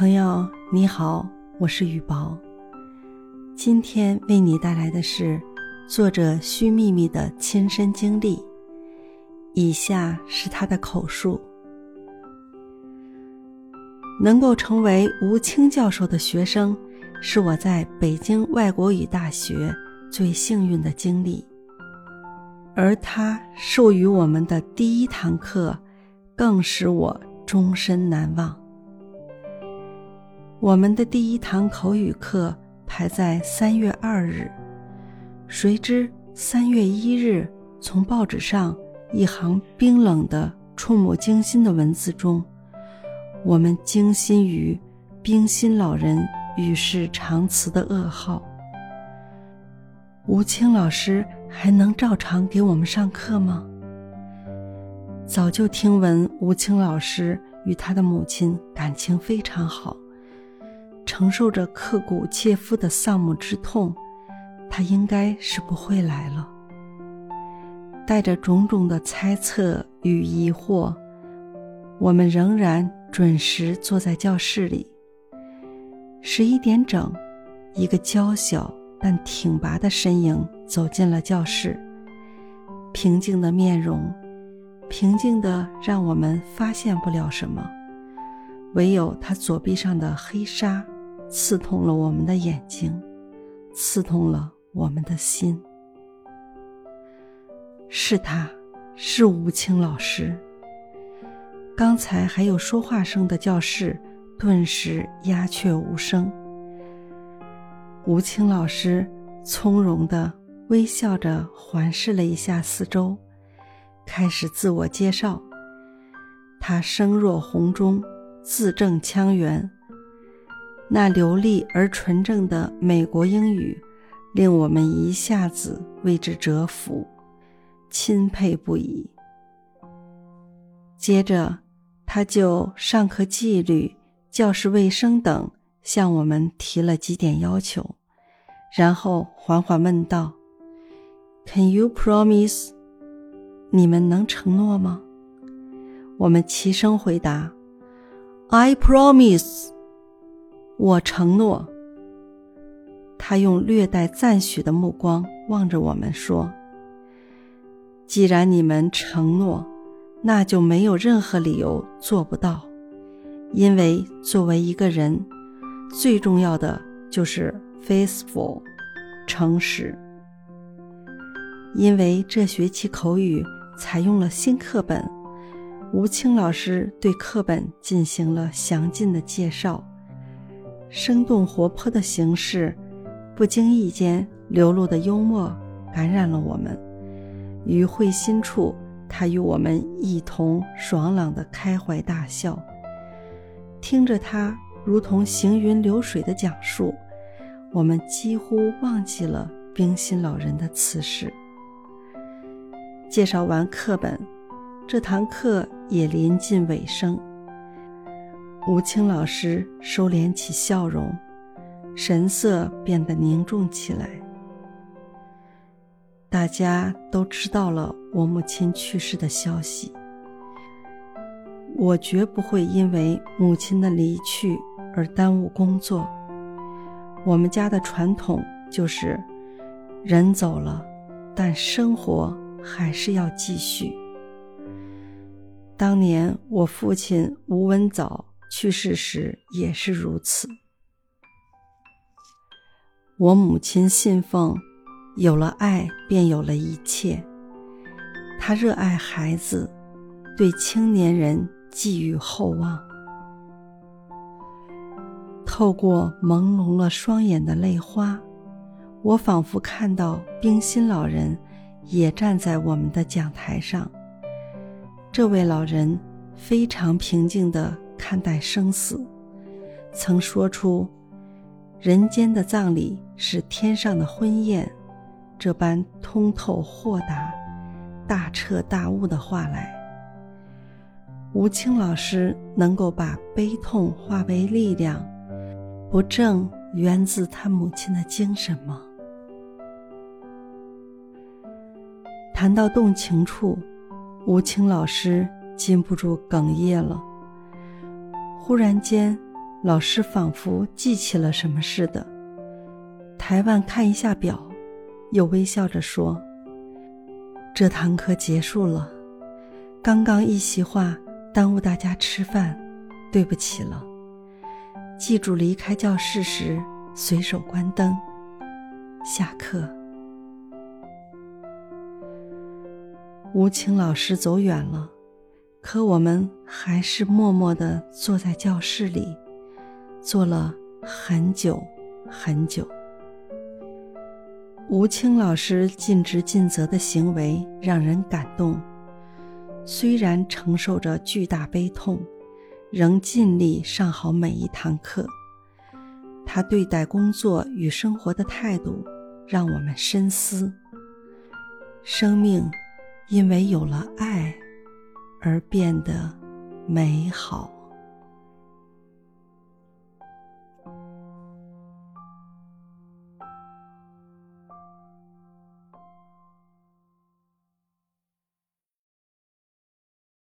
朋友你好，我是雨薄。今天为你带来的是作者须秘密的亲身经历，以下是他的口述。能够成为吴清教授的学生，是我在北京外国语大学最幸运的经历。而他授予我们的第一堂课，更使我终身难忘。我们的第一堂口语课排在三月二日，谁知三月一日，从报纸上一行冰冷的、触目惊心的文字中，我们惊心于冰心老人与世长辞的噩耗。吴清老师还能照常给我们上课吗？早就听闻吴清老师与他的母亲感情非常好。承受着刻骨切肤的丧母之痛，他应该是不会来了。带着种种的猜测与疑惑，我们仍然准时坐在教室里。十一点整，一个娇小但挺拔的身影走进了教室，平静的面容，平静的让我们发现不了什么，唯有他左臂上的黑纱。刺痛了我们的眼睛，刺痛了我们的心。是他，是吴清老师。刚才还有说话声的教室，顿时鸦雀无声。吴清老师从容的微笑着环视了一下四周，开始自我介绍。他声若洪钟，字正腔圆。那流利而纯正的美国英语，令我们一下子为之折服，钦佩不已。接着，他就上课纪律、教室卫生等向我们提了几点要求，然后缓缓问道：“Can you promise？你们能承诺吗？”我们齐声回答：“I promise。”我承诺。他用略带赞许的目光望着我们说：“既然你们承诺，那就没有任何理由做不到。因为作为一个人，最重要的就是 faithful，诚实。因为这学期口语采用了新课本，吴清老师对课本进行了详尽的介绍。”生动活泼的形式，不经意间流露的幽默，感染了我们。于会心处，他与我们一同爽朗的开怀大笑。听着他如同行云流水的讲述，我们几乎忘记了冰心老人的辞世。介绍完课本，这堂课也临近尾声。吴清老师收敛起笑容，神色变得凝重起来。大家都知道了我母亲去世的消息，我绝不会因为母亲的离去而耽误工作。我们家的传统就是，人走了，但生活还是要继续。当年我父亲吴文藻。去世时也是如此。我母亲信奉“有了爱便有了一切”，她热爱孩子，对青年人寄予厚望。透过朦胧了双眼的泪花，我仿佛看到冰心老人也站在我们的讲台上。这位老人非常平静地。看待生死，曾说出“人间的葬礼是天上的婚宴”这般通透豁达、大彻大悟的话来。吴清老师能够把悲痛化为力量，不正源自他母亲的精神吗？谈到动情处，吴清老师禁不住哽咽了。忽然间，老师仿佛记起了什么似的，台湾看一下表，又微笑着说：“这堂课结束了，刚刚一席话耽误大家吃饭，对不起了。记住离开教室时随手关灯。下课。”吴清老师走远了，可我们还是默默地坐在教室里。坐了很久很久。吴清老师尽职尽责的行为让人感动，虽然承受着巨大悲痛，仍尽力上好每一堂课。他对待工作与生活的态度，让我们深思：生命因为有了爱而变得美好。